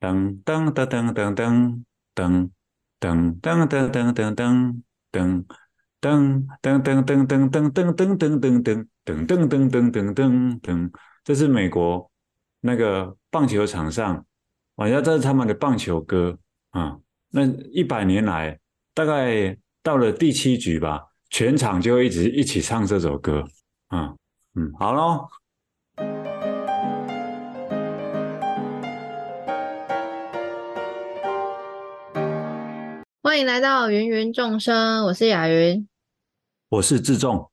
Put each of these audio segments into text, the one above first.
噔噔噔噔噔噔噔噔噔噔噔噔噔噔。噔噔噔噔噔噔噔噔噔噔噔噔噔噔噔噔噔噔，这是美国那个棒球场上，好像这是他们的棒球歌啊。那一百年来，大概到了第七局吧，全场就一直一起唱这首歌啊。嗯，好喽。欢迎来到芸芸众生，我是雅云。我是志仲，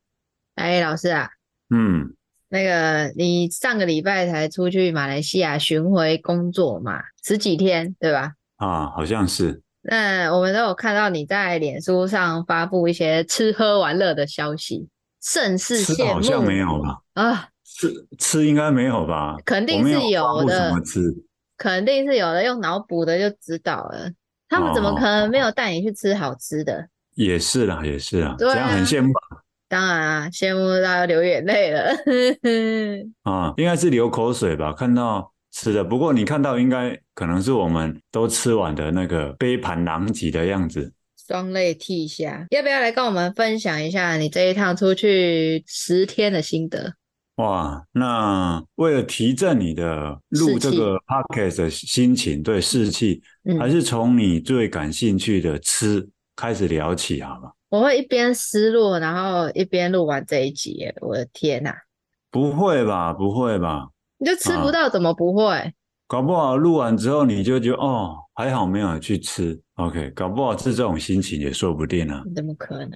哎，老师啊，嗯，那个你上个礼拜才出去马来西亚巡回工作嘛，十几天对吧？啊，好像是。那我们都有看到你在脸书上发布一些吃喝玩乐的消息，甚是羡慕。好像没有吧？啊，吃吃应该没有吧？肯定是有的。怎么吃？肯定是有的，用脑补的就知道了。他们怎么可能没有带你去吃好吃的？哦也是啦，也是啦，对啊，这样很羡慕？当然啊，羡慕到流眼泪了。啊，应该是流口水吧？看到吃的，不过你看到应该可能是我们都吃完的那个杯盘狼藉的样子，双泪涕下。要不要来跟我们分享一下你这一趟出去十天的心得？哇，那为了提振你的录这个 podcast 的心情，对士气，嗯，还是从你最感兴趣的吃。开始聊起好吗，我会一边失落，然后一边录完这一集。我的天哪！不会吧？不会吧？你就吃不到，怎么不会？啊，搞不好录完之后你就觉得哦，还好没有去吃。OK，搞不好是这种心情也说不定啊。怎么可能？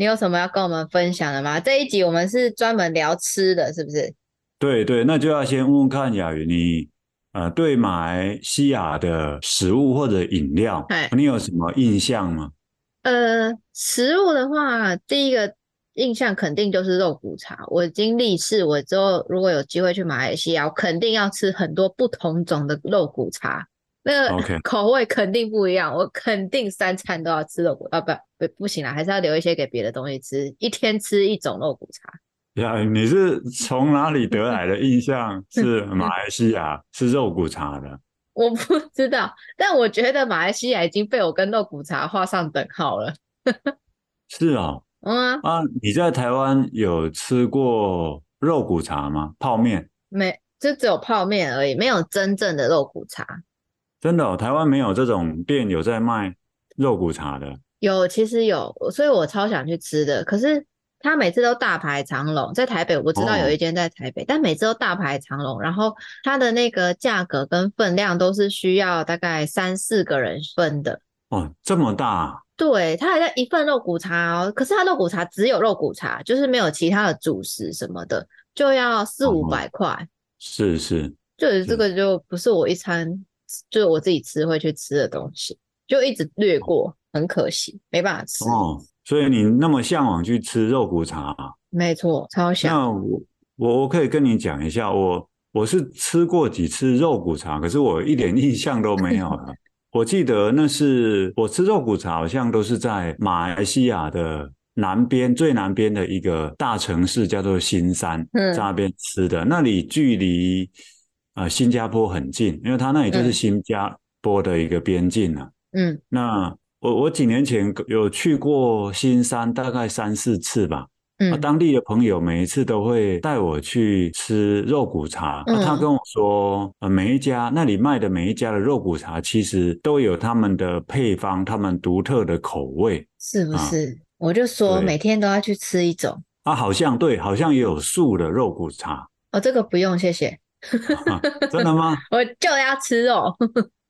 你有什么要跟我们分享的吗？这一集我们是专门聊吃的，是不是？对对，那就要先问问看雅云你。呃，对马来西亚的食物或者饮料，你有什么印象吗？呃，食物的话，第一个印象肯定就是肉骨茶。我已经立誓，我之后如果有机会去马来西亚，我肯定要吃很多不同种的肉骨茶。那个 口味肯定不一样，我肯定三餐都要吃肉骨啊！不不不行了，还是要留一些给别的东西吃。一天吃一种肉骨茶。呀，你是从哪里得来的 印象？是马来西亚是肉骨茶的？我不知道，但我觉得马来西亚已经被我跟肉骨茶画上等号了。是哦，嗯啊，啊，你在台湾有吃过肉骨茶吗？泡面？没，就只有泡面而已，没有真正的肉骨茶。真的哦，台湾没有这种店有在卖肉骨茶的？有，其实有，所以我超想去吃的，可是。他每次都大排长龙，在台北我知道有一间在台北，哦，但每次都大排长龙，然后它的那个价格跟分量都是需要大概三四个人分的。哦，这么大？对，它好像一份肉骨茶哦，可是它肉骨茶只有肉骨茶，就是没有其他的主食什么的，就要四五百块。是是，就是这个就不是我一餐，就是我自己吃会去吃的东西，就一直略过，很可惜，没办法吃。哦。所以你那么向往去吃肉骨茶？没错，超想。那我我我可以跟你讲一下，我我是吃过几次肉骨茶，可是我一点印象都没有了。我记得那是我吃肉骨茶，好像都是在马来西亚的南边最南边的一个大城市，叫做新山，在那边吃的。那里距离呃新加坡很近，因为它那里就是新加坡的一个边境了。嗯，那。我我几年前有去过新山，大概三四次吧。嗯，当地的朋友每一次都会带我去吃肉骨茶。嗯，他跟我说，呃，每一家那里卖的每一家的肉骨茶，其实都有他们的配方，他们独特的口味，是不是？啊，我就说每天都要去吃一种。啊，好像对，好像也有素的肉骨茶。哦，这个不用，谢谢。啊，真的吗？我就要吃肉。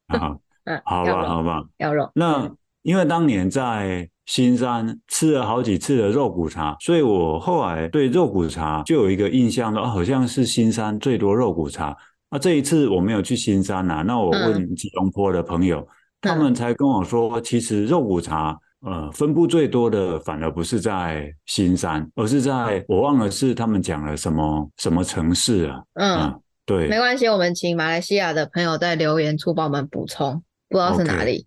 啊，嗯，好吧，好吧，要肉。那。因为当年在新山吃了好几次的肉骨茶，所以我后来对肉骨茶就有一个印象了，好像是新山最多肉骨茶。那这一次我没有去新山呐，那我问吉隆坡的朋友，他们才跟我说，其实肉骨茶呃分布最多的反而不是在新山，而是在我忘了是他们讲了什么什么城市啊？嗯，对，没关系，我们请马来西亚的朋友在留言处帮我们补充，不知道是哪里。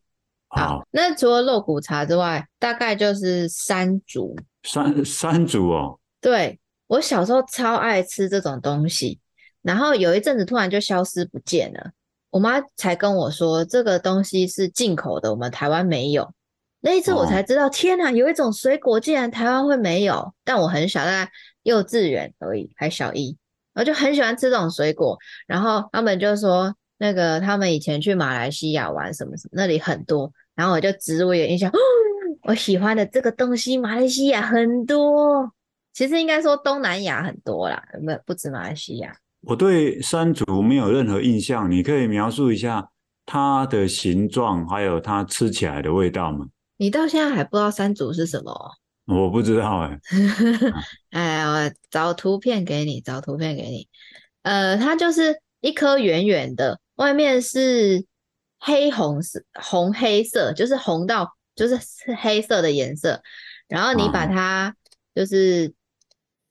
好，那除了肉骨茶之外，大概就是山竹。山山竹哦，对，我小时候超爱吃这种东西，然后有一阵子突然就消失不见了。我妈才跟我说这个东西是进口的，我们台湾没有。那一次我才知道，哦、天哪，有一种水果竟然台湾会没有。但我很小，大概幼稚园而已，还小一，我就很喜欢吃这种水果。然后他们就说，那个他们以前去马来西亚玩什么什么，那里很多。然后我就植入一个印象，哦，我喜欢的这个东西，马来西亚很多。其实应该说东南亚很多啦，不不止马来西亚。我对山竹没有任何印象，你可以描述一下它的形状，还有它吃起来的味道吗？你到现在还不知道山竹是什么？我不知道哎、欸。哎，我找图片给你，找图片给你。呃，它就是一颗圆圆的，外面是黑红色、红黑色，就是红到就是黑色的颜色。然后你把它就是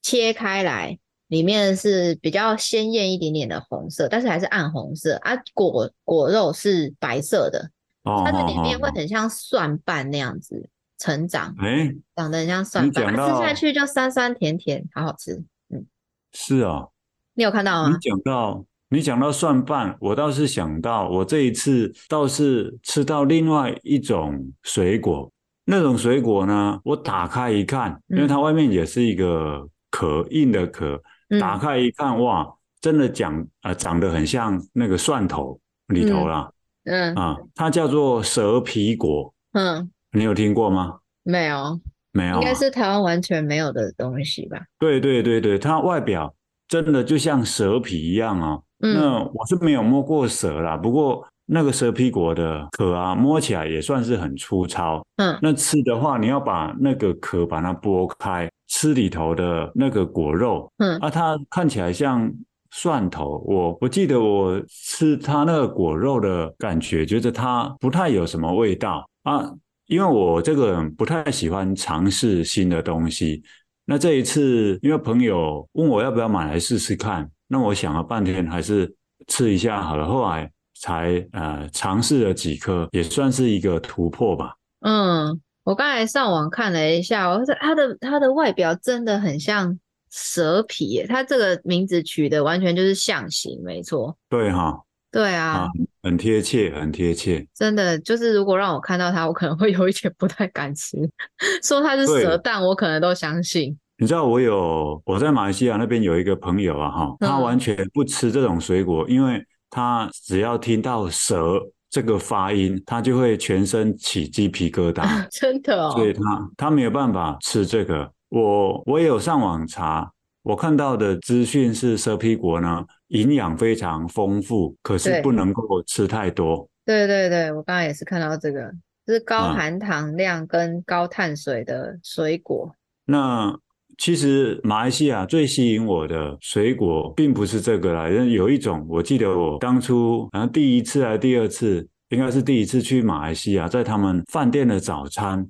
切开来，里面是比较鲜艳一点点的红色，但是还是暗红色啊。果果肉是白色的。它的里面会很像蒜瓣那样子成长，哎、欸，长得很像蒜瓣，吃下去就酸酸甜甜，好好吃。嗯，是啊，你有看到吗？你讲到你讲到蒜瓣，我倒是想到，我这一次倒是吃到另外一种水果，那种水果呢，我打开一看，因为它外面也是一个壳，硬的壳，打开一看，哇，真的讲啊、呃，长得很像那个蒜头里头啦。嗯嗯啊，它叫做蛇皮果。嗯，你有听过吗？没有，没有，应该是台湾完全没有的东西吧？对对对对，它外表真的就像蛇皮一样哦。嗯，那我是没有摸过蛇啦，不过那个蛇皮果的壳啊，摸起来也算是很粗糙。嗯，那吃的话，你要把那个壳把它剥开，吃里头的那个果肉。嗯，啊，它看起来像。蒜头，我我记得我吃它那个果肉的感觉，觉得它不太有什么味道啊。因为我这个人不太喜欢尝试新的东西。那这一次，因为朋友问我要不要买来试试看，那我想了半天，还是吃一下好了。后来才呃尝试了几颗，也算是一个突破吧。嗯，我刚才上网看了一下，我说它的它的外表真的很像。蛇皮耶，它这个名字取的完全就是象形，没错。对哈，对啊，啊很贴切，很贴切。真的，就是如果让我看到它，我可能会有一点不太敢吃。说它是蛇蛋，我可能都相信。你知道我有我在马来西亚那边有一个朋友啊，哈，他完全不吃这种水果，嗯、因为他只要听到蛇这个发音，他就会全身起鸡皮疙瘩。真的哦，所以他他没有办法吃这个。我我也有上网查，我看到的资讯是蛇皮果呢，营养非常丰富，可是不能够吃太多。对对对，我刚刚也是看到这个，就是高含糖量跟高碳水的水果。嗯、那其实马来西亚最吸引我的水果并不是这个啦，因为有一种，我记得我当初好像第一次还是第二次，应该是第一次去马来西亚，在他们饭店的早餐。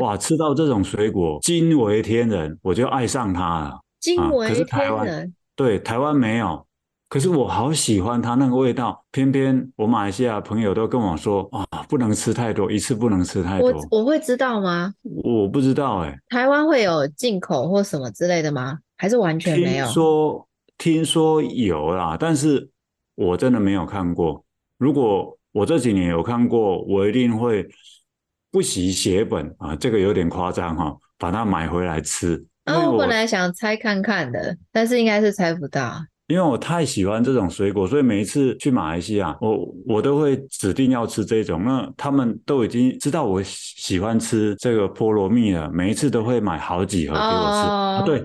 哇，吃到这种水果惊为天人，我就爱上它了。惊为天人，对台湾没有，可是我好喜欢它那个味道。偏偏我马来西亚朋友都跟我说，啊，不能吃太多，一次不能吃太多。我我会知道吗？我不知道哎、欸。台湾会有进口或什么之类的吗？还是完全没有？听说听说有啦，但是我真的没有看过。如果我这几年有看过，我一定会。不惜血本啊，这个有点夸张哈，把它买回来吃。啊，我本来想猜看看的，但是应该是猜不到。因为我太喜欢这种水果，所以每一次去马来西亚，我我都会指定要吃这种。那他们都已经知道我喜欢吃这个菠萝蜜了，每一次都会买好几盒给我吃。哦、啊，对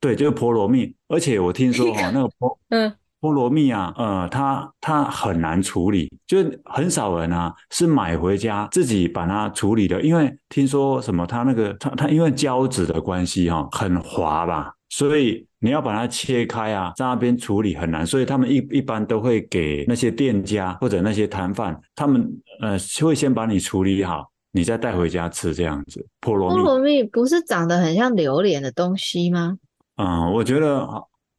对，就是菠萝蜜。而且我听说哈，那个菠嗯。菠萝蜜啊，呃，它它很难处理，就很少人啊是买回家自己把它处理的，因为听说什么它那个它它因为胶质的关系哈、哦，很滑吧，所以你要把它切开啊，在那边处理很难，所以他们一一般都会给那些店家或者那些摊贩，他们呃会先把你处理好，你再带回家吃这样子。菠萝蜜，菠萝蜜不是长得很像榴莲的东西吗？嗯，我觉得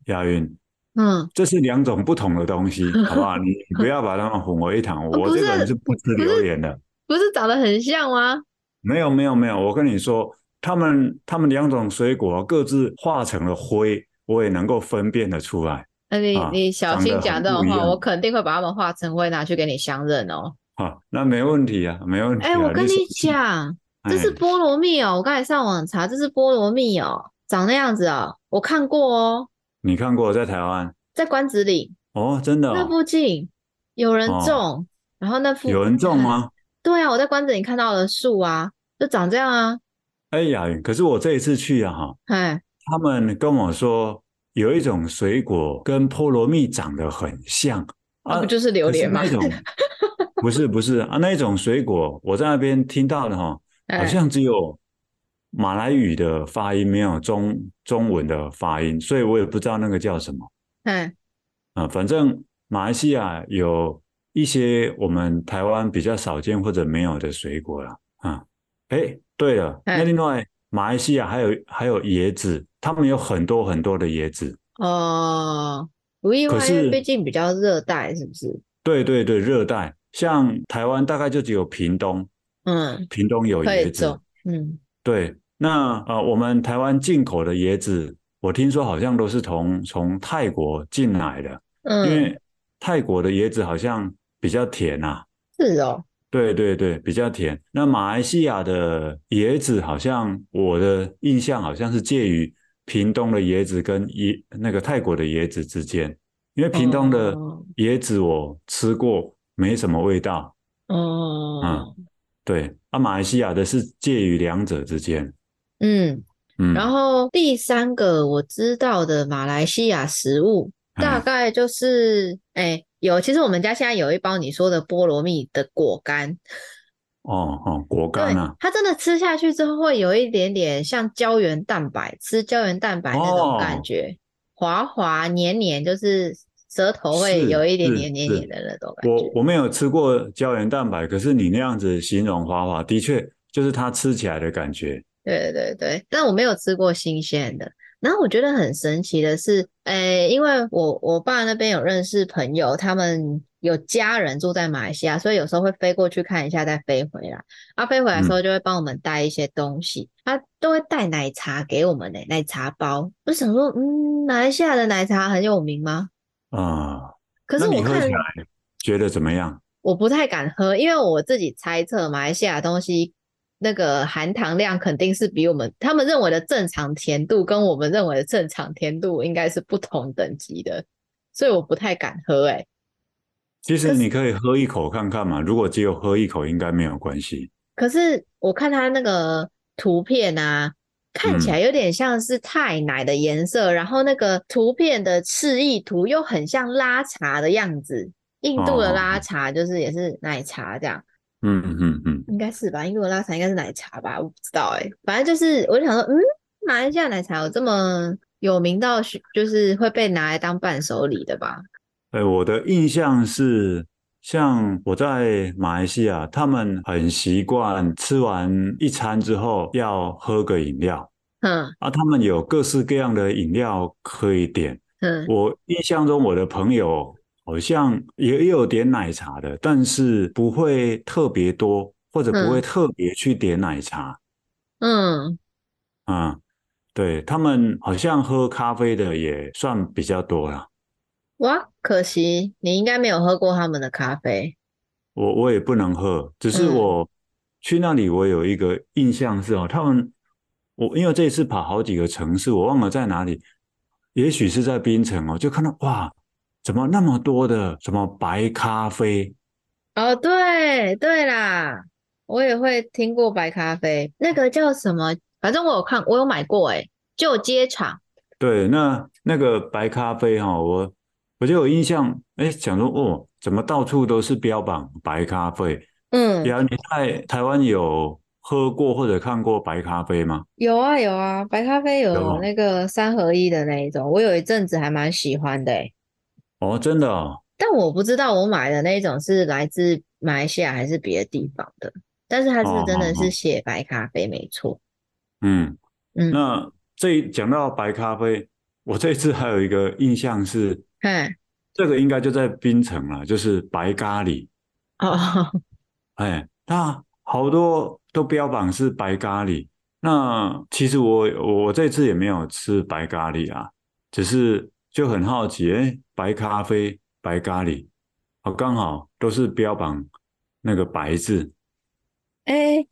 亚云。嗯，这是两种不同的东西，好不好？你不要把它们混为一谈。我这个人是不吃榴莲的不，不是长得很像吗？没有，没有，没有。我跟你说，他们他们两种水果各自化成了灰，我也能够分辨得出来。那你、啊、你小心讲这种话，我肯定会把他们化成灰拿去给你相认哦。好、啊，那没问题啊，没问题、啊。哎、欸，我跟你讲，这是菠萝蜜哦，我刚才上网查，这是菠萝蜜哦，长那样子哦，我看过哦。你看过在台湾？在关子岭哦，真的、哦。那附近有人种，哦、然后那附有人种吗？对啊，我在关子岭看到的树啊，就长这样啊。哎呀，可是我这一次去啊，哈，哎，他们跟我说有一种水果跟菠萝蜜长得很像，那、啊、不就是榴莲吗？那种 不是不是啊，那一种水果我在那边听到的哈，好像只有马来语的发音，没有中中文的发音，所以我也不知道那个叫什么。嗯，啊，反正马来西亚有一些我们台湾比较少见或者没有的水果了啊，哎。对了，那另外马来西亚还有还有椰子，他们有很多很多的椰子哦。不意外，可是毕竟比较热带，是不是？对对对，热带。像台湾大概就只有屏东，嗯，屏东有椰子，嗯，对。那呃，我们台湾进口的椰子，我听说好像都是从从泰国进来的，嗯，因为泰国的椰子好像比较甜啊。是哦。对对对，比较甜。那马来西亚的椰子好像我的印象好像是介于屏东的椰子跟椰那个泰国的椰子之间，因为屏东的椰子我吃过，没什么味道。哦，嗯，对。啊，马来西亚的是介于两者之间。嗯嗯。然后第三个我知道的马来西亚食物，大概就是哎。有，其实我们家现在有一包你说的菠萝蜜的果干。哦哦，果干啊，它真的吃下去之后会有一点点像胶原蛋白，吃胶原蛋白那种感觉，哦、滑滑黏黏，就是舌头会有一点黏黏黏的那种感觉。我我没有吃过胶原蛋白，可是你那样子形容滑滑，的确就是它吃起来的感觉。对对对，但我没有吃过新鲜的。然后我觉得很神奇的是，诶，因为我我爸那边有认识朋友，他们有家人住在马来西亚，所以有时候会飞过去看一下，再飞回来。啊，飞回来的时候就会帮我们带一些东西，他、都会带奶茶给我们呢，奶茶包。我想说，嗯，马来西亚的奶茶很有名吗？啊，可是我看起来觉得怎么样？我不太敢喝，因为我自己猜测马来西亚的东西。那个含糖量肯定是比我们他们认为的正常甜度跟我们认为的正常甜度应该是不同等级的，所以我不太敢喝、欸。哎，其实你可以喝一口看看嘛，如果只有喝一口应该没有关系。可是我看他那个图片啊，看起来有点像是太奶的颜色，嗯、然后那个图片的示意图又很像拉茶的样子，印度的拉茶就是也是奶茶这样。嗯嗯嗯嗯，应该是吧，因为我拉茶应该是奶茶吧，我不知道哎、欸，反正就是我就想说，嗯，马来西亚奶茶有这么有名到就是会被拿来当伴手礼的吧？哎、欸，我的印象是，像我在马来西亚，他们很习惯吃完一餐之后要喝个饮料，嗯，啊，他们有各式各样的饮料可以点，嗯，我印象中我的朋友。好像也有点奶茶的，但是不会特别多，或者不会特别去点奶茶。嗯，嗯，对，他们好像喝咖啡的也算比较多了。哇，可惜你应该没有喝过他们的咖啡。我我也不能喝，只是我去那里，我有一个印象是哦，他们我因为这次跑好几个城市，我忘了在哪里，也许是在槟城哦，就看到哇。怎么那么多的什么白咖啡？哦，对对啦，我也会听过白咖啡，那个叫什么？反正我有看，我有买过，诶旧街场。对，那那个白咖啡哈，我我就有印象，哎，想说哦，怎么到处都是标榜白咖啡？嗯，呀，你在台湾有喝过或者看过白咖啡吗？有啊有啊，白咖啡有那个三合一的那一种，我有一阵子还蛮喜欢的，诶哦，真的哦，但我不知道我买的那一种是来自马来西亚还是别的地方的，但是它是真的是写白咖啡，没错。嗯嗯，那这讲到白咖啡，我这次还有一个印象是，哎，这个应该就在槟城了，就是白咖喱。哦，哎，那好多都标榜是白咖喱，那其实我我这次也没有吃白咖喱啊，只是。就很好奇，哎，白咖啡、白咖喱，好，刚好都是标榜那个白字。哎，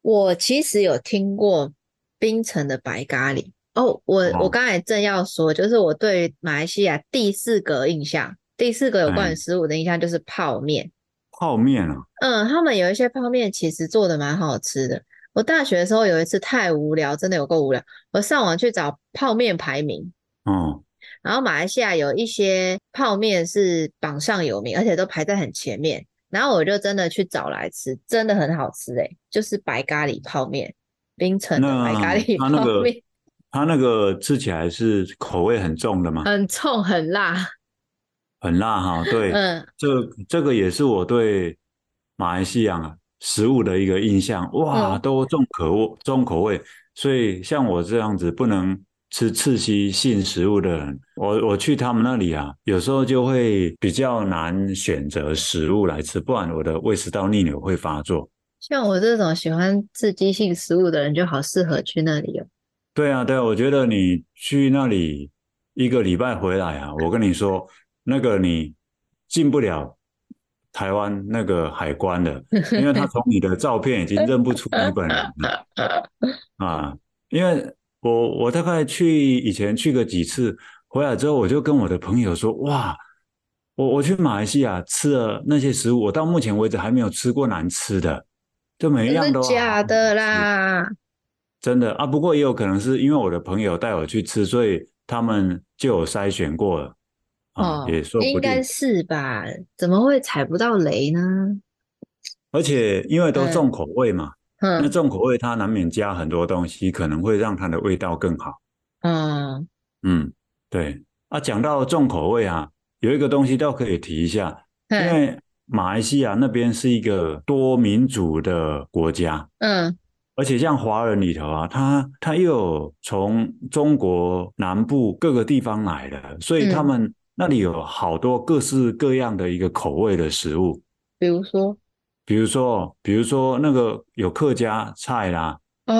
我其实有听过冰城的白咖喱哦。我、哦、我刚才正要说，就是我对马来西亚第四个印象，第四个有关于食物的印象就是泡面。泡面啊？嗯，他们有一些泡面其实做的蛮好吃的。我大学的时候有一次太无聊，真的有够无聊，我上网去找泡面排名。哦。然后马来西亚有一些泡面是榜上有名，而且都排在很前面。然后我就真的去找来吃，真的很好吃诶，就是白咖喱泡面，槟城的白咖喱泡面。它那个吃起来是口味很重的吗？很重，很辣，很辣哈。对，嗯，这这个也是我对马来西亚食物的一个印象。哇，都重口味，重口味。所以像我这样子不能。吃刺激性食物的人，我我去他们那里啊，有时候就会比较难选择食物来吃，不然我的胃食道逆流会发作。像我这种喜欢刺激性食物的人，就好适合去那里哦。对啊，对啊，我觉得你去那里一个礼拜回来啊，我跟你说，那个你进不了台湾那个海关的，因为他从你的照片已经认不出你本人了 啊，因为。我我大概去以前去个几次，回来之后我就跟我的朋友说：哇，我我去马来西亚吃了那些食物，我到目前为止还没有吃过难吃的，就每一样都假的啦，真的啊。不过也有可能是因为我的朋友带我去吃，所以他们就有筛选过了。哦，也说不定，应该是吧？怎么会踩不到雷呢？而且因为都重口味嘛。那重口味它难免加很多东西，可能会让它的味道更好。嗯嗯，对啊。讲到重口味啊，有一个东西倒可以提一下，嗯、因为马来西亚那边是一个多民族的国家。嗯，而且像华人里头啊，他他又有从中国南部各个地方来的，所以他们那里有好多各式各样的一个口味的食物，比如说。比如说，比如说那个有客家菜啦，哦，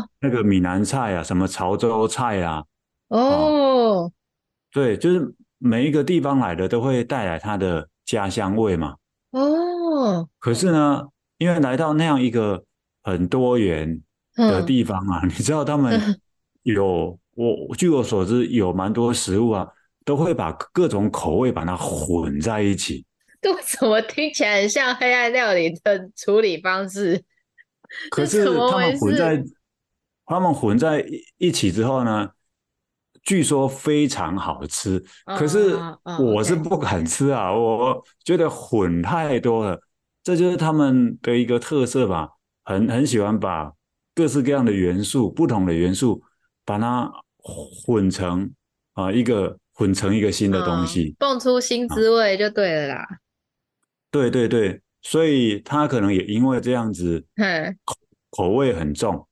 啊、那个闽南菜啊，什么潮州菜啊，哦、啊，对，就是每一个地方来的都会带来他的家乡味嘛。哦，可是呢，因为来到那样一个很多元的地方啊，嗯、你知道他们有我据我所知有蛮多食物啊，都会把各种口味把它混在一起。为什么听起来很像黑暗料理的处理方式？可是他们混在他们混在一起之后呢，据说非常好吃。可是我是不敢吃啊，我觉得混太多了。这就是他们的一个特色吧，很很喜欢把各式各样的元素、不同的元素，把它混成啊一个混成一个新的东西，蹦出新滋味就对了啦。对对对，所以他可能也因为这样子，口口味很重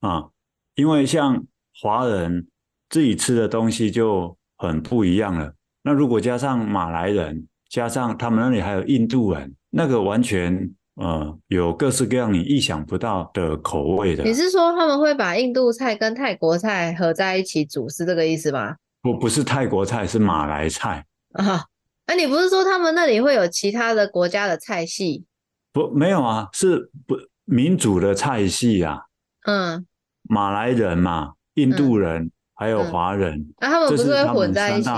啊。因为像华人自己吃的东西就很不一样了。那如果加上马来人，加上他们那里还有印度人，那个完全呃有各式各样你意想不到的口味的。你是说他们会把印度菜跟泰国菜合在一起煮，是这个意思吗？不，不是泰国菜，是马来菜啊。哎，你不是说他们那里会有其他的国家的菜系？不，没有啊，是不民主的菜系啊。嗯，马来人嘛，印度人、嗯、还有华人，那、嗯啊、他们不是会混在一起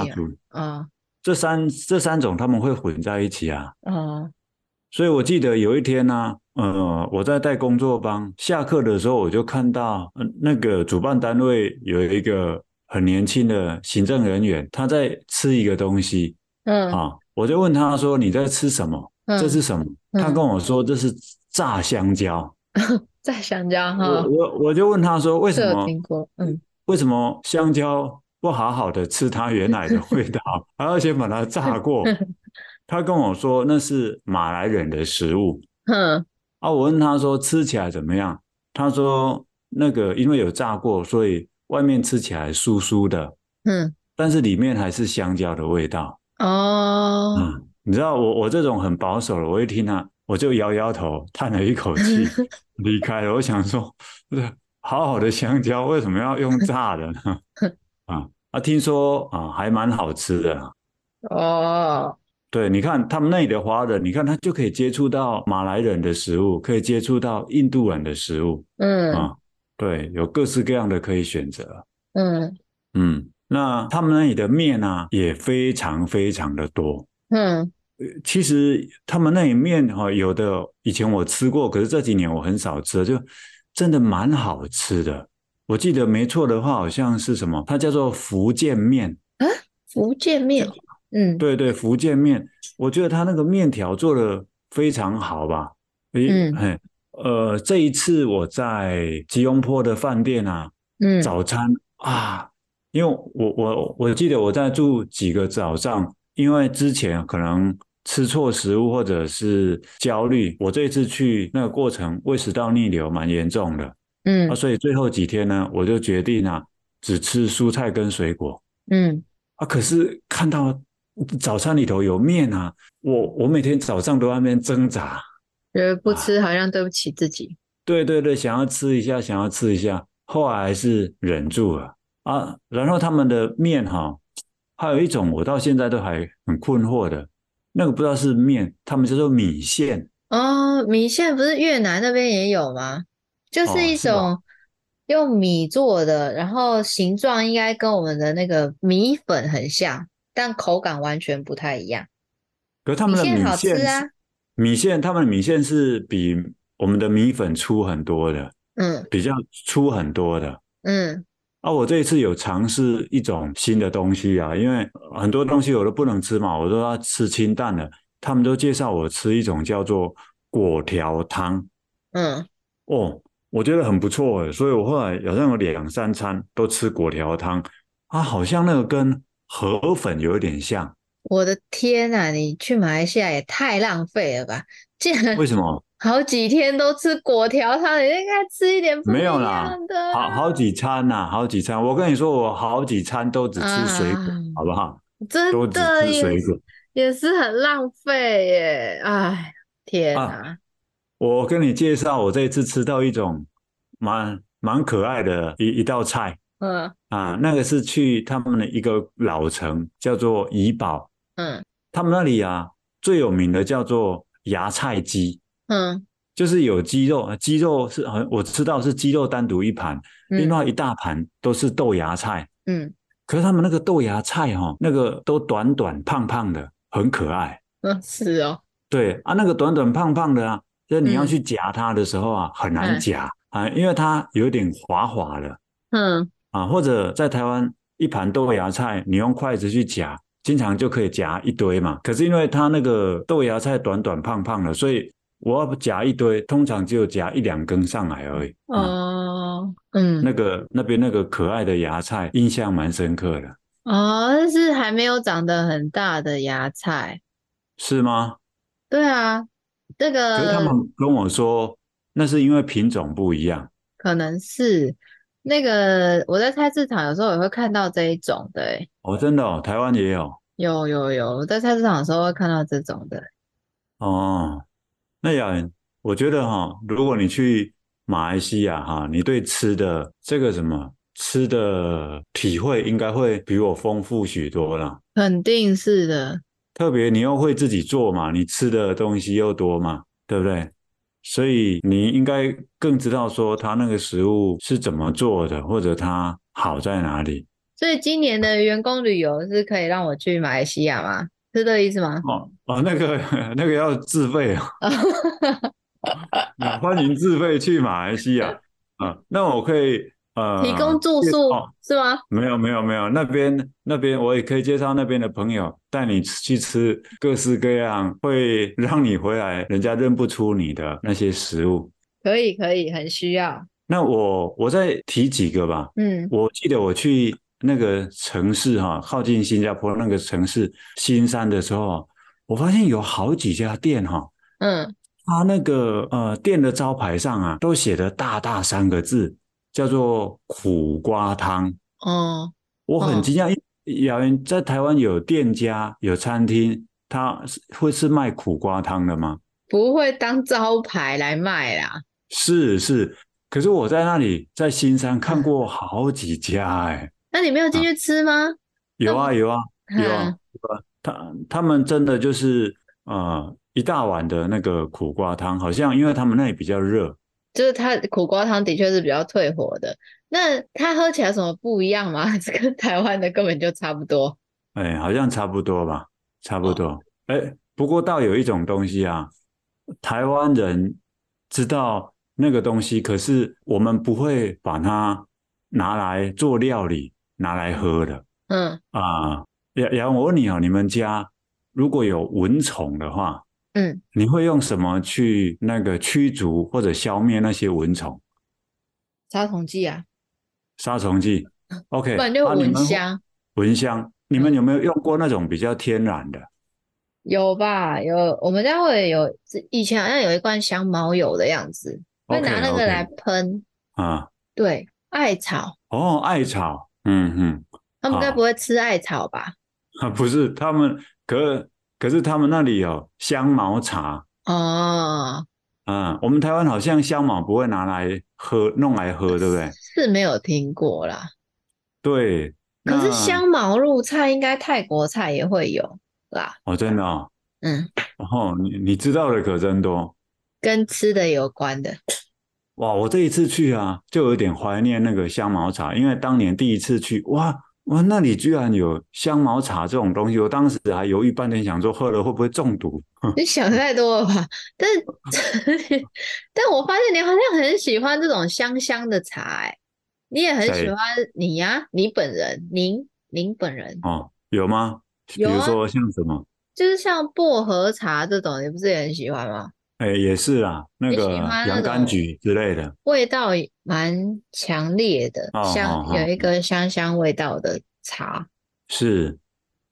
这三这三种他们会混在一起啊。嗯，所以我记得有一天呢、啊，呃，我在带工作坊，下课的时候我就看到那个主办单位有一个很年轻的行政人员，他在吃一个东西。嗯啊，我就问他说：“你在吃什么？嗯、这是什么？”他跟我说：“这是炸香蕉。嗯”炸香蕉哈。我我我就问他说：“为什么？嗯，为什么香蕉不好好的吃它原来的味道，还要先把它炸过？”他跟我说：“那是马来人的食物。”嗯啊，我问他说：“吃起来怎么样？”他说：“那个因为有炸过，所以外面吃起来酥酥的，嗯，但是里面还是香蕉的味道。”哦，嗯，你知道我我这种很保守的，我一听他，我就摇摇头，叹了一口气，离开了。我想说，不是好好的香蕉为什么要用炸的呢？啊，啊，听说啊还蛮好吃的。哦，对，你看他们那里的华人，你看他就可以接触到马来人的食物，可以接触到印度人的食物。嗯啊，对，有各式各样的可以选择。嗯嗯，那他们那里的面啊也非常非常的多。嗯，其实他们那里面哈，有的以前我吃过，可是这几年我很少吃，就真的蛮好吃的。我记得没错的话，好像是什么，它叫做福建面啊，福建面，嗯，对对，福建面，我觉得它那个面条做的非常好吧。诶，嗯，嘿，呃，这一次我在吉隆坡的饭店啊，嗯，早餐啊，因为我我我记得我在住几个早上，因为之前可能吃错食物或者是焦虑，我这一次去那个过程胃食道逆流蛮严重的。嗯啊，所以最后几天呢，我就决定啊，只吃蔬菜跟水果。嗯啊，可是看到早餐里头有面啊，我我每天早上都在那边挣扎，觉得不吃好像对不起自己。对对对，想要吃一下，想要吃一下，后来还是忍住了啊。然后他们的面哈，还有一种我到现在都还很困惑的，那个不知道是面，他们叫做米线。哦，米线不是越南那边也有吗？就是一种用米做的，哦、然后形状应该跟我们的那个米粉很像，但口感完全不太一样。可是他们的米线，米线好吃啊，米线他们的米线是比我们的米粉粗很多的，嗯，比较粗很多的，嗯。啊，我这一次有尝试一种新的东西啊，因为很多东西我都不能吃嘛，我都要吃清淡的。他们都介绍我吃一种叫做果条汤，嗯，哦。我觉得很不错诶，所以我后来好像有两三餐都吃果条汤，啊，好像那个跟河粉有一点像。我的天呐，你去马来西亚也太浪费了吧！竟然为什么？好几天都吃果条汤，你应该吃一点不一样的。没有啦，好好几餐呐，好几餐。我跟你说，我好几餐都只吃水果，啊、好不好？真的都只吃水果也，也是很浪费耶！哎，天哪！啊我跟你介绍，我这一次吃到一种蛮蛮可爱的一一道菜，嗯啊，那个是去他们的一个老城，叫做怡保，嗯，他们那里啊最有名的叫做芽菜鸡，嗯，就是有鸡肉，鸡肉是我吃到是鸡肉单独一盘，嗯、另外一大盘都是豆芽菜，嗯，可是他们那个豆芽菜哈、哦，那个都短短胖胖的，很可爱，嗯，是哦，对啊，那个短短胖胖的啊。就你要去夹它的时候啊，嗯、很难夹啊，因为它有点滑滑的。嗯。啊，或者在台湾一盘豆芽菜，你用筷子去夹，经常就可以夹一堆嘛。可是因为它那个豆芽菜短短胖胖的，所以我要夹一堆，通常只有夹一两根上来而已。哦，嗯，那个那边那个可爱的芽菜，印象蛮深刻的。哦，那是还没有长得很大的芽菜，是吗？对啊。这个，可是他们跟我说，那是因为品种不一样，可能是那个我在菜市场有时候也会看到这一种的，欸，哦，真的哦，台湾也有，有有有，我在菜市场的时候会看到这种的，哦，那雅媛，我觉得哈，如果你去马来西亚哈，你对吃的这个什么吃的体会应该会比我丰富许多啦，肯定是的。特别你又会自己做嘛，你吃的东西又多嘛，对不对？所以你应该更知道说它那个食物是怎么做的，或者它好在哪里。所以今年的员工旅游是可以让我去马来西亚吗？是这个意思吗？哦哦，那个 那个要自费 啊，欢迎自费去马来西亚啊。那我可以。呃，提供住宿、哦、是吗？没有没有没有，那边那边我也可以介绍那边的朋友带你去吃各式各样会让你回来人家认不出你的那些食物。可以可以，很需要。那我我再提几个吧。嗯，我记得我去那个城市哈，靠近新加坡那个城市新山的时候，我发现有好几家店哈。嗯，他那个呃店的招牌上啊，都写的大大三个字。叫做苦瓜汤哦，我很惊讶，雅媛在台湾有店家有餐厅，他会是卖苦瓜汤的吗？不会当招牌来卖啦。是是，可是我在那里在新山看过好几家哎、欸。那你没有进去吃吗？有啊有啊有啊，嗯他他们真的就是呃一大碗的那个苦瓜汤，好像因为他们那里比较热，就是它苦瓜汤的确是比较退火的。那它喝起来有什么不一样吗？还是跟台湾的根本就差不多？哎，好像差不多吧，差不多。哎、哦，不过倒有一种东西啊，台湾人知道那个东西，可是我们不会把它拿来做料理，拿来喝的。嗯啊，然然后我问你哦，你们家如果有蚊虫的话，嗯，你会用什么去那个驱逐或者消灭那些蚊虫？杀虫剂啊，杀虫剂。OK，不然就蚊香。啊、蚊香，你们有没有用过那种比较天然的？有吧，有。我们家会有，以前好像有一罐香茅油的样子，会拿那个来喷。啊，对，艾草。哦，艾草。嗯哼。他们该不会吃艾草吧？啊，不是，他们可可是他们那里有香茅茶哦。嗯，我们台湾好像香茅不会拿来喝，弄来喝，对不对？是没有听过啦。对，可是香茅入菜，应该泰国菜也会有啦。哦，真的哦。嗯。然后你你知道的可真多，跟吃的有关的。哇，我这一次去啊，就有点怀念那个香茅茶，因为当年第一次去，哇。哇，那里居然有香茅茶这种东西，我当时还犹豫半天，想说喝了会不会中毒？你想太多了吧？但 但我发现你好像很喜欢这种香香的茶，哎，你也很喜欢你呀、啊？你本人，您您本人哦，有吗？比如说像什么？就是像薄荷茶这种，你不是也很喜欢吗？哎，也是啊，那个洋甘菊之类的，味道蛮强烈的，哦、香有一个香香味道的茶。是，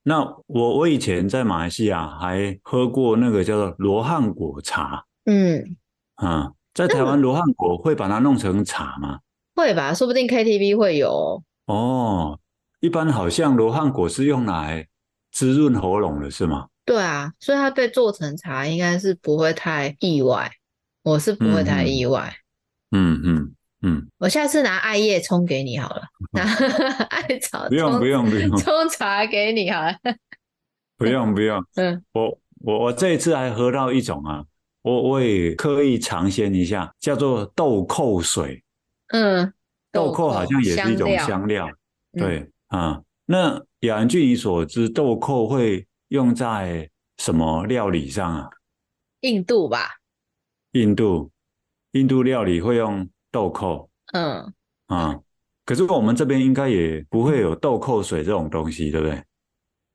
那我我以前在马来西亚还喝过那个叫做罗汉果茶。嗯，啊、嗯，在台湾罗汉果会把它弄成茶吗？会吧，说不定 KTV 会有。哦，一般好像罗汉果是用来滋润喉咙的，是吗？对啊，所以它被做成茶应该是不会太意外，我是不会太意外。嗯嗯嗯，嗯，我下次拿艾叶冲给你好了，拿 艾草不用不用不用 冲茶给你好了，不用不用。嗯，我我我这一次还喝到一种啊，我我也刻意尝鲜一下，叫做豆蔻水。嗯，豆蔻好像也是一种香料。香料对啊、嗯，那雅安据你所知，豆蔻会用在什么料理上啊？印度吧。印度，印度料理会用豆蔻。嗯啊，可是我们这边应该也不会有豆蔻水这种东西，对不对？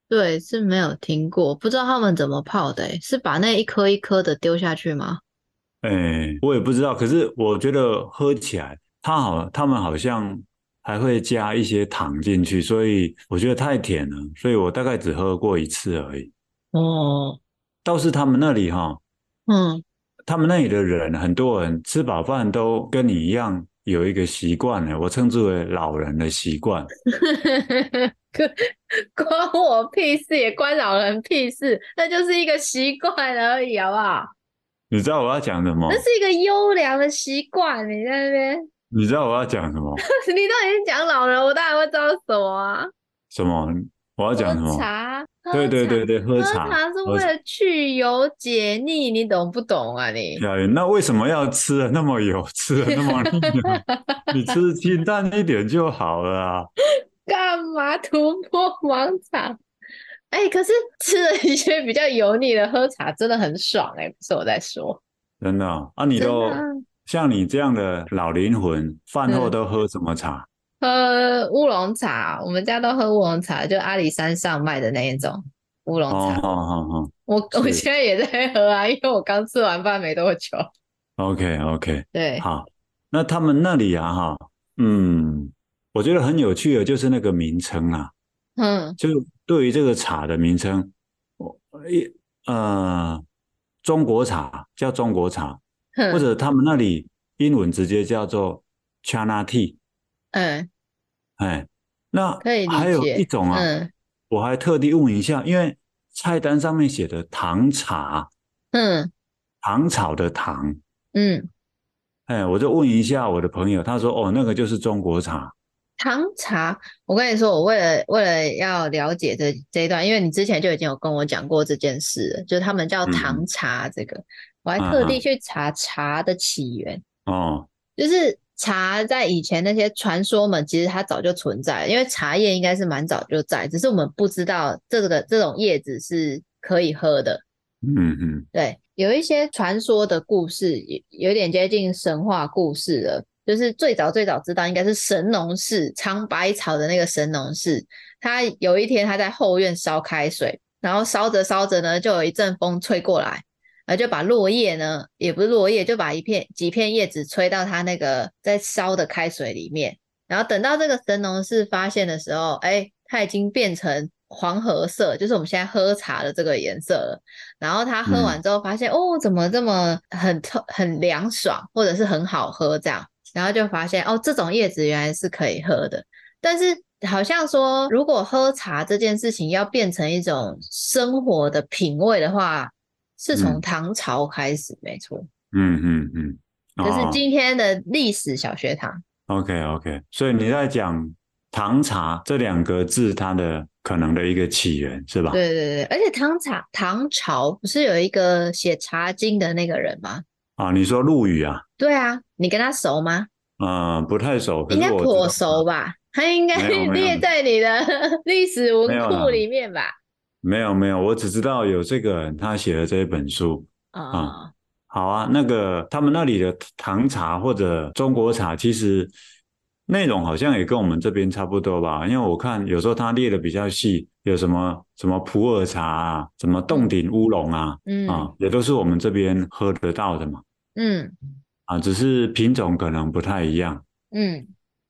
对，是没有听过，不知道他们怎么泡的。是把那一颗一颗的丢下去吗？哎，我也不知道。可是我觉得喝起来，它好，他们好像。还会加一些糖进去，所以我觉得太甜了，所以我大概只喝过一次而已。哦，倒是他们那里哈，嗯，他们那里的人，很多人吃饱饭都跟你一样有一个习惯呢，我称之为老人的习惯。关我屁事，也关老人屁事，那就是一个习惯而已，好不好？你知道我要讲什么？那是一个优良的习惯，你在那边。你知道我要讲什么？你都已经讲老人，我当然会知道什么啊？什么？我要讲什么？茶。对对对对，喝茶。喝茶是为了去油解腻，你懂不懂啊？你？那为什么要吃的那么油，吃的那么腻？你吃清淡一点就好了啊。干嘛突破盲肠？哎、欸，可是吃了一些比较油腻的，喝茶真的很爽哎、欸，不是我在说。真的啊？啊你都。像你这样的老灵魂，饭后都喝什么茶？喝乌龙茶，我们家都喝乌龙茶，就阿里山上卖的那一种乌龙茶。哦哦哦，我我现在也在喝啊，因为我刚吃完饭没多久。OK OK，对，好，那他们那里啊，哈，嗯，我觉得很有趣的，就是那个名称啊，嗯，就对于这个茶的名称，我一呃，中国茶叫中国茶。或者他们那里英文直接叫做 China Tea 嗯，哎，那。还有一种啊，嗯，我还特地问一下，因为菜单上面写的糖茶，嗯，糖炒的糖，嗯，哎，我就问一下我的朋友，他说哦，那个就是中国茶，糖茶，我跟你说，我为了为了要了解这这一段，因为你之前就已经有跟我讲过这件事了，就他们叫糖茶这个，嗯、我还特地去查茶的起源。哦，就是茶在以前那些传说们，其实它早就存在，因为茶叶应该是蛮早就在，只是我们不知道这个这种叶子是可以喝的。嗯嗯，对，有一些传说的故事，有有点接近神话故事了。就是最早最早知道应该是神农氏尝百草的那个神农氏，他有一天他在后院烧开水，然后烧着烧着呢，就有一阵风吹过来，然后就把落叶呢，也不是落叶，就把一片几片叶子吹到他那个在烧的开水里面，然后等到这个神农氏发现的时候，哎，它已经变成黄褐色，就是我们现在喝茶的这个颜色了。然后他喝完之后发现，嗯、哦，怎么这么很透、很凉爽，或者是很好喝这样。然后就发现哦，这种叶子原来是可以喝的。但是好像说，如果喝茶这件事情要变成一种生活的品味的话，是从唐朝开始，嗯、没错。嗯嗯嗯，这、嗯、是今天的历史小学堂。OK OK，所以你在讲唐茶这两个字它的可能的一个起源是吧？对对对，而且唐茶唐朝不是有一个写《茶经》的那个人吗？啊，你说陆羽啊？对啊，你跟他熟吗？嗯，不太熟，应该颇熟吧？他应该列在你的 历史文库里面吧？没有没有，我只知道有这个人，他写了这一本书啊。好啊，那个他们那里的唐茶或者中国茶，其实内容好像也跟我们这边差不多吧？因为我看有时候他列的比较细，有什么什么普洱茶啊，什么洞顶乌龙啊，嗯啊，也都是我们这边喝得到的嘛。嗯，啊，只是品种可能不太一样。嗯，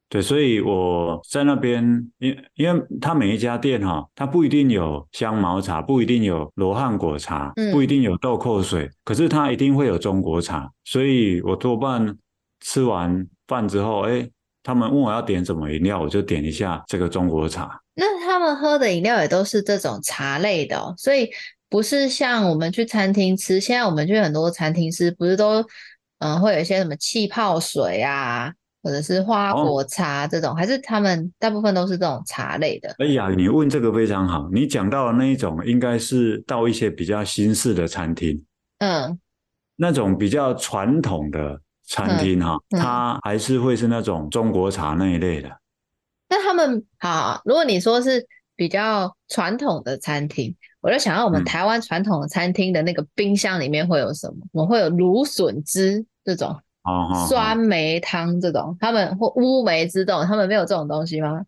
对，所以我在那边，因因为他每一家店哈，它不一定有香茅茶，不一定有罗汉果茶，不一定有豆蔻水，可是它一定会有中国茶。所以我多半吃完饭之后，哎，他们问我要点什么饮料，我就点一下这个中国茶。那他们喝的饮料也都是这种茶类的哦，所以。不是像我们去餐厅吃，现在我们去很多餐厅吃，不是都嗯、呃、会有一些什么气泡水啊，或者是花果茶这种，哦、还是他们大部分都是这种茶类的？哎呀，你问这个非常好，你讲到的那一种，应该是到一些比较新式的餐厅，嗯，那种比较传统的餐厅哈，嗯嗯、它还是会是那种中国茶那一类的。那他们好，如果你说是比较传统的餐厅。我就想到我们台湾传统的餐厅的那个冰箱里面会有什么？我们会有芦笋汁这种，酸梅汤这种，他们或乌梅汁这种，他们没有这种东西吗？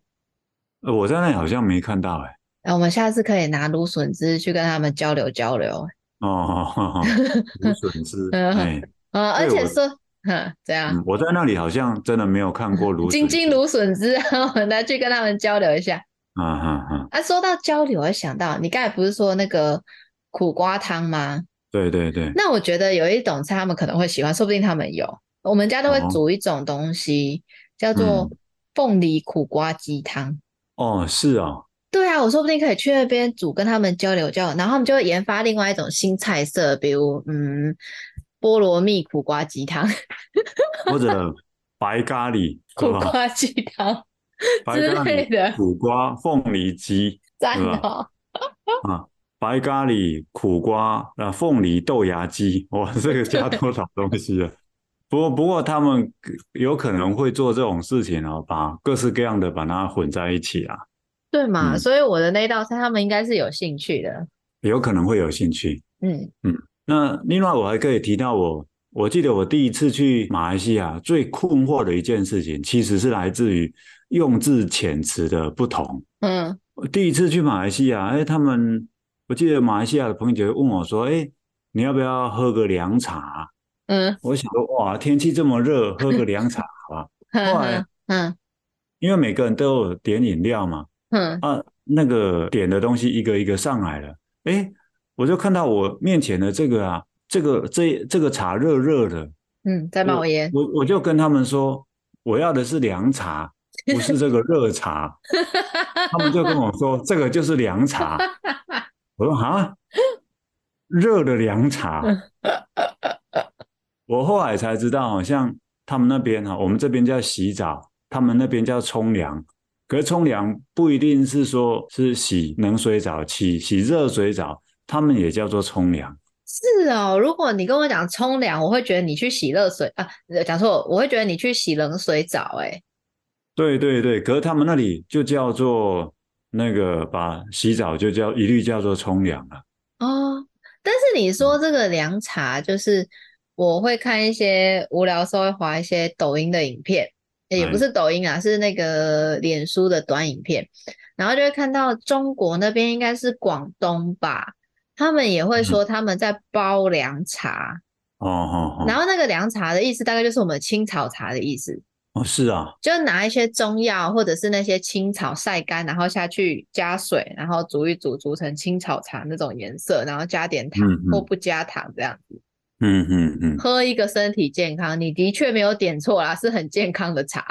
呃，我在那里好像没看到哎。那我们下次可以拿芦笋汁去跟他们交流交流。哦，芦笋汁，哎，啊，而且说，哼，这样，我在那里好像真的没有看过芦 金金芦笋汁，我们来去跟他们交流一下。啊啊啊！啊，说到交流，我想到你刚才不是说那个苦瓜汤吗？对对对。那我觉得有一种菜他们可能会喜欢，说不定他们有。我们家都会煮一种东西，哦、叫做凤梨苦瓜鸡汤。哦，是哦。对啊，我说不定可以去那边煮，跟他们交流交流，然后他们就会研发另外一种新菜色，比如嗯，菠萝蜜苦瓜鸡汤，或者 白咖喱苦瓜鸡汤。白咖喱苦瓜凤梨鸡，赞哦！啊，白咖喱苦瓜啊，凤梨豆芽鸡，哇，这个加多少东西啊？不过，不过他们有可能会做这种事情哦，把各式各样的把它混在一起啊，对嘛？嗯、所以我的那道菜他们应该是有兴趣的，有可能会有兴趣。嗯嗯，那另外我还可以提到我，我记得我第一次去马来西亚最困惑的一件事情，其实是来自于。用字遣词的不同。嗯，我第一次去马来西亚，哎，他们我记得马来西亚的朋友就问我说：“哎，你要不要喝个凉茶？”嗯，我想说，哇，天气这么热，喝个凉茶好吧？后来，嗯，因为每个人都有点饮料嘛，嗯啊，那个点的东西一个一个上来了，哎，我就看到我面前的这个啊，这个这这个茶热热的，嗯，在冒烟，我我就跟他们说，我要的是凉茶。不是这个热茶，他们就跟我说这个就是凉茶。我说啊，热的凉茶。我后来才知道，好像他们那边哈，我们这边叫洗澡，他们那边叫冲凉，可是冲凉不一定是说是洗冷水澡，洗洗热水澡，他们也叫做冲凉。是哦，如果你跟我讲冲凉，我会觉得你去洗热水啊，讲错，我会觉得你去洗冷水澡，哎。对对对，可是他们那里就叫做那个把洗澡就叫一律叫做冲凉了。哦，但是你说这个凉茶，就是我会看一些无聊的时候会滑一些抖音的影片，也不是抖音啊，是那个脸书的短影片，然后就会看到中国那边应该是广东吧，他们也会说他们在煲凉茶。哦哦哦。然后那个凉茶的意思大概就是我们青草茶的意思。哦，是啊，就拿一些中药或者是那些青草晒干，然后下去加水，然后煮一煮，煮成青草茶那种颜色，然后加点糖嗯嗯或不加糖这样子。嗯嗯嗯，喝一个身体健康，你的确没有点错啦，是很健康的茶。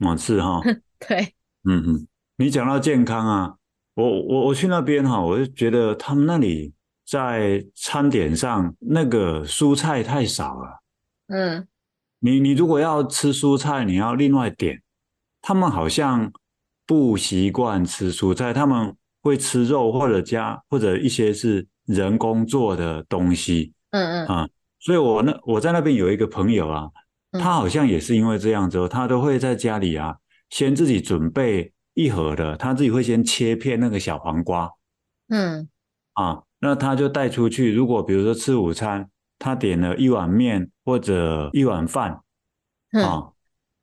哦，是哈、哦。对。嗯嗯，你讲到健康啊，我我我去那边哈，我就觉得他们那里在餐点上那个蔬菜太少了。嗯。你你如果要吃蔬菜，你要另外点。他们好像不习惯吃蔬菜，他们会吃肉或者加或者一些是人工做的东西。嗯嗯啊，所以我那我在那边有一个朋友啊，他好像也是因为这样子，他都会在家里啊，先自己准备一盒的，他自己会先切片那个小黄瓜。嗯啊，那他就带出去。如果比如说吃午餐。他点了一碗面或者一碗饭，嗯、啊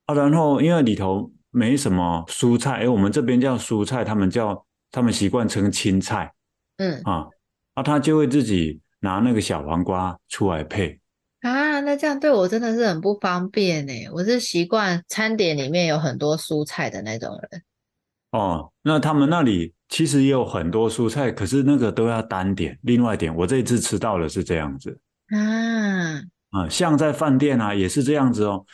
啊，然后因为里头没什么蔬菜，哎，我们这边叫蔬菜，他们叫他们习惯称青菜，嗯啊，啊，他就会自己拿那个小黄瓜出来配啊，那这样对我真的是很不方便呢。我是习惯餐点里面有很多蔬菜的那种人。哦，那他们那里其实也有很多蔬菜，可是那个都要单点，另外点。我这一次吃到的是这样子。啊啊，像在饭店啊，也是这样子哦。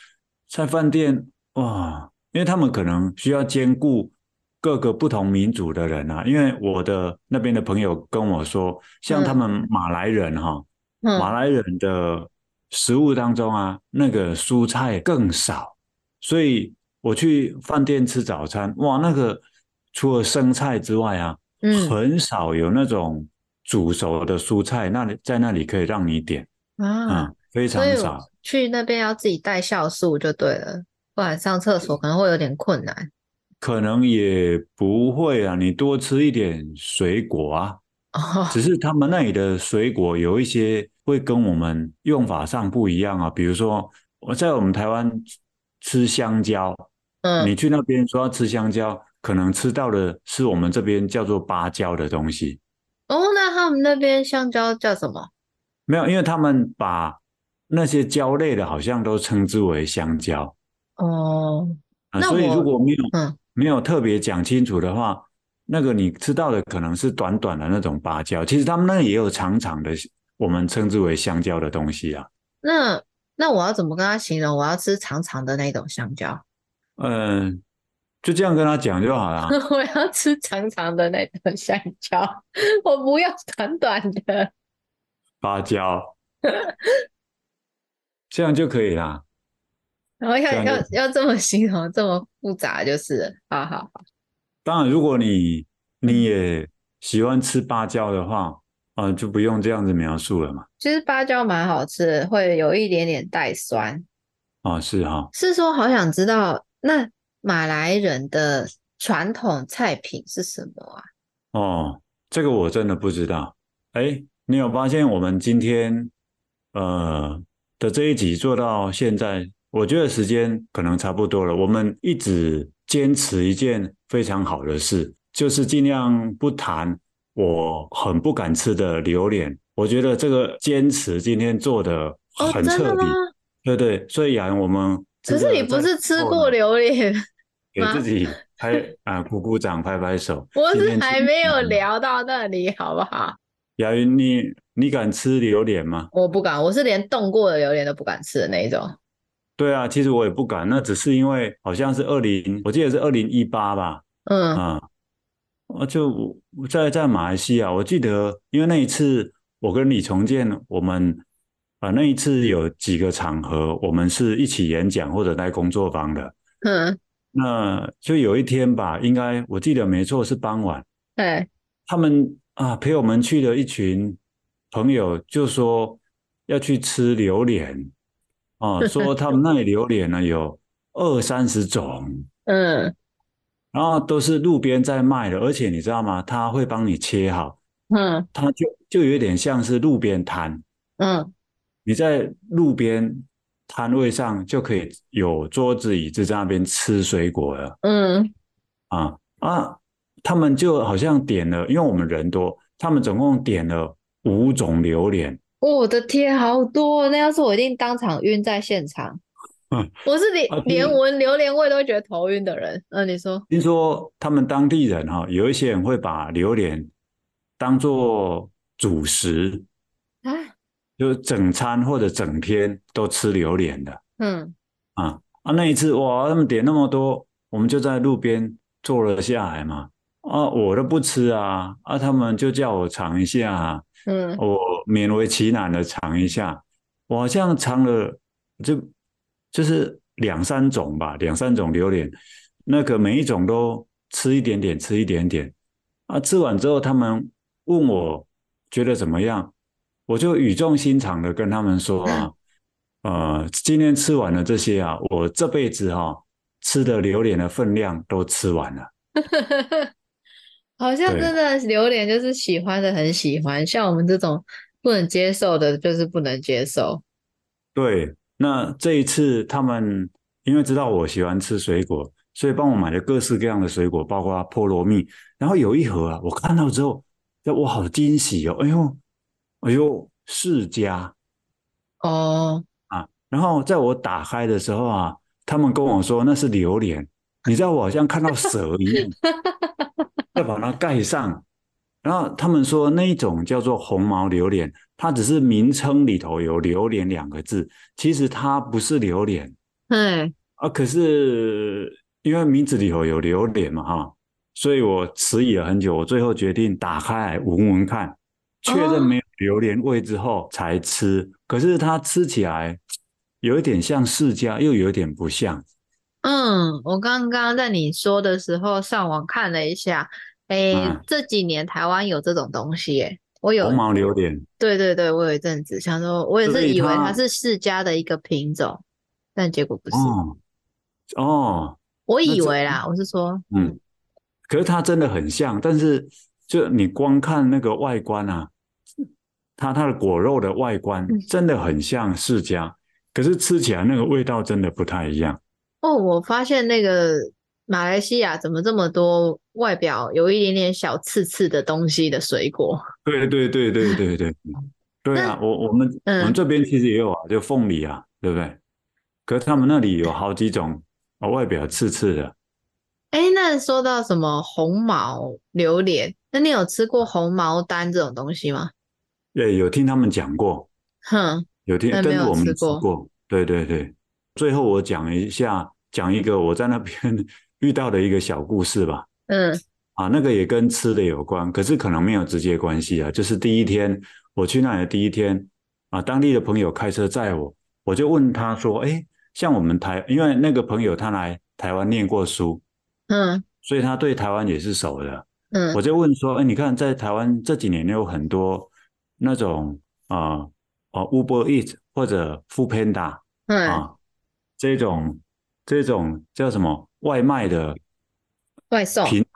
在饭店哇，因为他们可能需要兼顾各个不同民族的人啊。因为我的那边的朋友跟我说，像他们马来人哈，嗯，马来人的食物当中啊，那个蔬菜更少，所以我去饭店吃早餐，哇，那个除了生菜之外啊，嗯，很少有那种。煮熟的蔬菜，那里在那里可以让你点啊、嗯，非常少。去那边要自己带酵素就对了，不然上厕所可能会有点困难。可能也不会啊，你多吃一点水果啊。哦，只是他们那里的水果有一些会跟我们用法上不一样啊。比如说我在我们台湾吃香蕉，嗯，你去那边说要吃香蕉，可能吃到的是我们这边叫做芭蕉的东西。哦，那他们那边香蕉叫什么？没有，因为他们把那些蕉类的，好像都称之为香蕉。哦，啊，所以如果没有嗯没有特别讲清楚的话，那个你吃到的可能是短短的那种芭蕉，其实他们那也有长长的，我们称之为香蕉的东西啊。那那我要怎么跟他形容？我要吃长长的那种香蕉？嗯。就这样跟他讲就好了。我要吃长长的那种香蕉，我不要短短的芭蕉，这样就可以啦。然后要要要这么形容，这么复杂就是，好好好。当然，如果你你也喜欢吃芭蕉的话，啊，就不用这样子描述了嘛。其实芭蕉蛮好吃的，会有一点点带酸。哦，是哈、哦。是说，好想知道那。马来人的传统菜品是什么啊？哦，这个我真的不知道。哎，你有发现我们今天呃的这一集做到现在，我觉得时间可能差不多了。我们一直坚持一件非常好的事，就是尽量不谈我很不敢吃的榴莲。我觉得这个坚持今天做的很彻底。哦，对对，所以啊，我们。可是你不是吃过榴莲吗？给自己拍啊，鼓鼓掌，拍拍手。我是还没有聊到那里，好不好？雅云，你你敢吃榴莲吗？我不敢，我是连冻过的榴莲都不敢吃的那一种。对啊，其实我也不敢，那只是因为好像是二零，我记得是二零一八吧。嗯啊，我就在在马来西亚，我记得因为那一次我跟李重建，我们。啊，那一次有几个场合，我们是一起演讲或者在工作坊的。嗯，那就有一天吧，应该我记得没错是傍晚，对，他们啊陪我们去的一群朋友就说要去吃榴莲，啊，说他们那里榴莲呢有二三十种，嗯，然后都是路边在卖的，而且你知道吗？他会帮你切好，嗯，他就就有点像是路边摊，嗯，你在路边。摊位上就可以有桌子椅子在那边吃水果了。嗯，啊啊，他们就好像点了，因为我们人多，他们总共点了五种榴莲。我的天，好多！那要是我一定当场晕在现场。嗯，我是连、啊、连闻榴莲味都会觉得头晕的人。嗯、啊，你说？听说他们当地人哈，有一些人会把榴莲当做主食。啊。就整餐或者整天都吃榴莲的，嗯啊啊那一次哇，他们点那么多，我们就在路边坐了下来嘛，啊我都不吃啊，啊他们就叫我尝一下，嗯，我勉为其难的尝一下，我好像尝了就就是两三种吧，两三种榴莲，那个每一种都吃一点点，吃一点点，啊吃完之后他们问我觉得怎么样？我就语重心长的跟他们说啊，呃，今天吃完了这些啊，我这辈子哈、啊、吃的榴莲的分量都吃完了。好像真的榴莲就是喜欢的很喜欢，像我们这种不能接受的，就是不能接受。对，那这一次他们因为知道我喜欢吃水果，所以帮我买了各式各样的水果，包括菠萝蜜。然后有一盒啊，我看到之后，我好惊喜哦，哎呦！哎呦，世家哦啊！然后在我打开的时候啊，他们跟我说那是榴莲，你知道我好像看到蛇一样，要 把它盖上。然后他们说那一种叫做红毛榴莲，它只是名称里头有榴莲两个字，其实它不是榴莲。嗯啊，可是因为名字里头有榴莲嘛哈，所以我迟疑了很久，我最后决定打开来闻闻看。确认没有榴莲味之后才吃，哦、可是它吃起来有一点像释迦，又有一点不像。嗯，我刚刚在你说的时候上网看了一下，哎，嗯、这几年台湾有这种东西，哎，我有红毛榴莲。对对对，我有一阵子想说，我也是以为它是世家的一个品种，但结果不是。哦，哦我以为啦，我是说，嗯，可是它真的很像，但是。就你光看那个外观啊，它它的果肉的外观真的很像世家，嗯、可是吃起来那个味道真的不太一样。哦，我发现那个马来西亚怎么这么多外表有一点点小刺刺的东西的水果？对对对对对对，对 啊，我我们、嗯、我们这边其实也有啊，就凤梨啊，对不对？可是他们那里有好几种外表刺刺的。哎，那说到什么红毛榴莲？那你有吃过红毛丹这种东西吗？对，有听他们讲过。哼，有听，但是我们吃过。对对对，最后我讲一下，讲一个我在那边 遇到的一个小故事吧。嗯，啊，那个也跟吃的有关，可是可能没有直接关系啊。就是第一天我去那里的第一天啊，当地的朋友开车载我，我就问他说：“哎，像我们台，因为那个朋友他来台湾念过书，嗯，所以他对台湾也是熟的。”嗯，我就问说，哎，你看在台湾这几年有很多那种啊啊、呃、Uber Eats 或者 Foodpanda，嗯啊这种这种叫什么外卖的外送平台，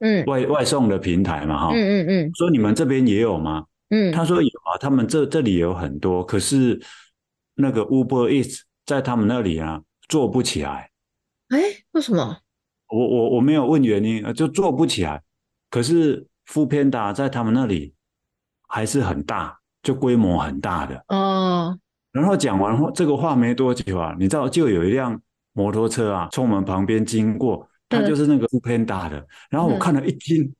嗯，外外送的平台嘛，哈，嗯嗯嗯，说你们这边也有吗？嗯，他说有啊，他们这这里有很多，可是那个 Uber Eats 在他们那里啊做不起来，哎，为什么？我我我没有问原因，就做不起来。可是 Foodpanda 在他们那里还是很大，就规模很大的哦。然后讲完这个话没多久啊，你知道就有一辆摩托车啊从我们旁边经过，它就是那个 Foodpanda 的。然后我看了一惊，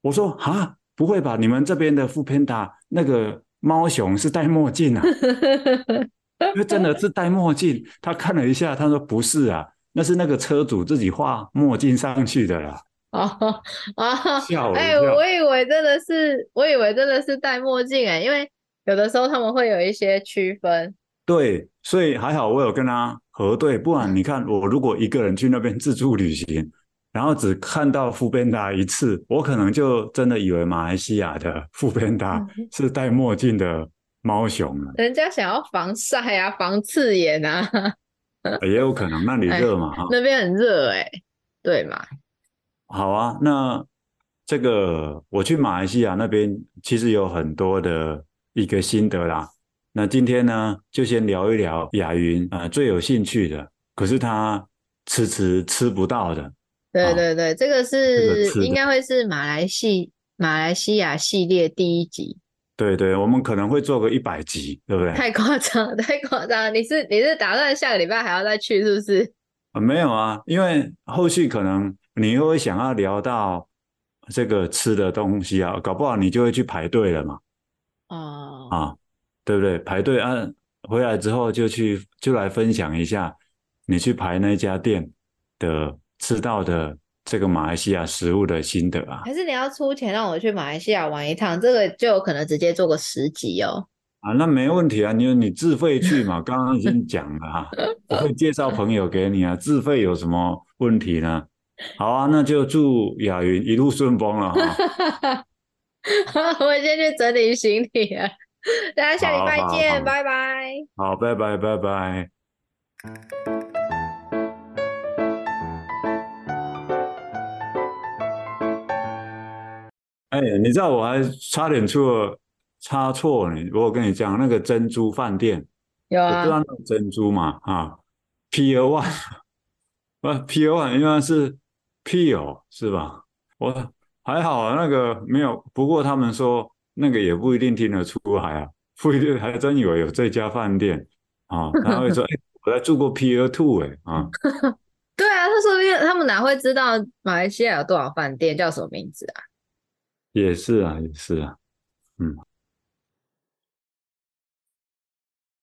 我说啊，不会吧？你们这边的 Foodpanda 那个猫熊是戴墨镜啊？因为真的是戴墨镜。他看了一下，他说不是啊，那是那个车主自己画墨镜上去的啦。哦哦，哎，我以为真的是，我以为真的是戴墨镜哎，因为有的时候他们会有一些区分。对，所以还好我有跟他核对，不然你看我如果一个人去那边自助旅行，然后只看到富边达一次，我可能就真的以为马来西亚的富边达 是戴墨镜的猫熊了。人家想要防晒啊，防刺眼啊，也有可能那里热嘛，哎、那边很热哎、欸，对嘛？好啊，那这个我去马来西亚那边，其实有很多的一个心得啦。那今天呢，就先聊一聊雅云啊、呃、最有兴趣的，可是他迟迟吃不到的。对对对，哦、这个是、这个、应该会是马来西马来西亚系列第一集。对对，我们可能会做个一百集，对不对？太夸张，太夸张！你是你是打算下个礼拜还要再去，是不是？啊，没有啊，因为后续可能你又会想要聊到这个吃的东西啊，搞不好你就会去排队了嘛。哦。啊。对不对？排队啊，回来之后就去就来分享一下你去排那家店的吃到的这个马来西亚食物的心得啊。还是你要出钱让我去马来西亚玩一趟？这个就有可能直接做个十集哦。啊，那没问题啊，你你自费去嘛，刚刚已经讲了哈，我会介绍朋友给你啊，自费有什么问题呢？好啊，那就祝雅云一路顺风了哈。我先去整理行李了。大家下礼拜见，拜拜。好，拜拜，拜拜。哎，你知道我还差点出了差错呢。我跟你讲，那个珍珠饭店，有啊，我知道那个珍珠嘛，啊，Pier One，不，Pier One 应该是 Pier 是吧？我还好，那个没有，不过他们说。那个也不一定听得出来啊，不一定还真以为有这家饭店啊，他会说：“哎、欸，我来住过 Pier Two 哎啊。”对啊，他说不定：“他们哪会知道马来西亚有多少饭店，叫什么名字啊？”也是啊，也是啊，嗯。